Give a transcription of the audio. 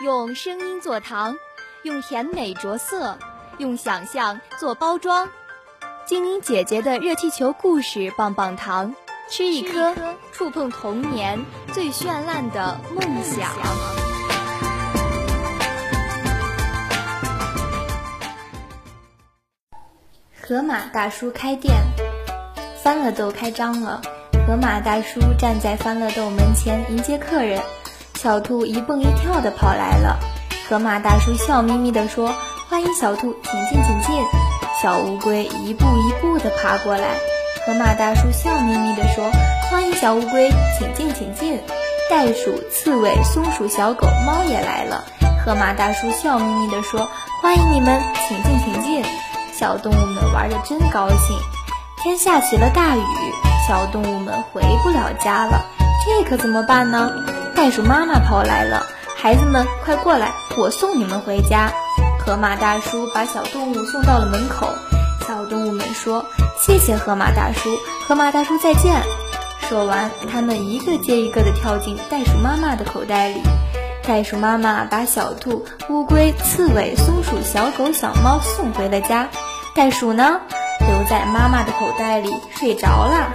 用声音做糖，用甜美着色，用想象做包装。精灵姐姐的热气球故事棒棒糖，吃一颗，触碰童年最绚烂的梦想。河马大叔开店，欢乐豆开张了。河马大叔站在欢乐豆门前迎接客人。小兔一蹦一跳的跑来了，河马大叔笑眯眯地说：“欢迎小兔，请进，请进。”小乌龟一步一步地爬过来，河马大叔笑眯眯地说：“欢迎小乌龟，请进，请进。”袋鼠、刺猬、松鼠、小狗、猫也来了，河马大叔笑眯眯地说：“欢迎你们，请进，请进。”小动物们玩得真高兴。天下起了大雨，小动物们回不了家了，这可怎么办呢？袋鼠妈妈跑来了，孩子们快过来，我送你们回家。河马大叔把小动物送到了门口，小动物们说：“谢谢河马大叔，河马大叔再见。”说完，他们一个接一个地跳进袋鼠妈妈的口袋里。袋鼠妈妈把小兔、乌龟、刺猬、松鼠、小狗、小猫送回了家，袋鼠呢，留在妈妈的口袋里睡着了。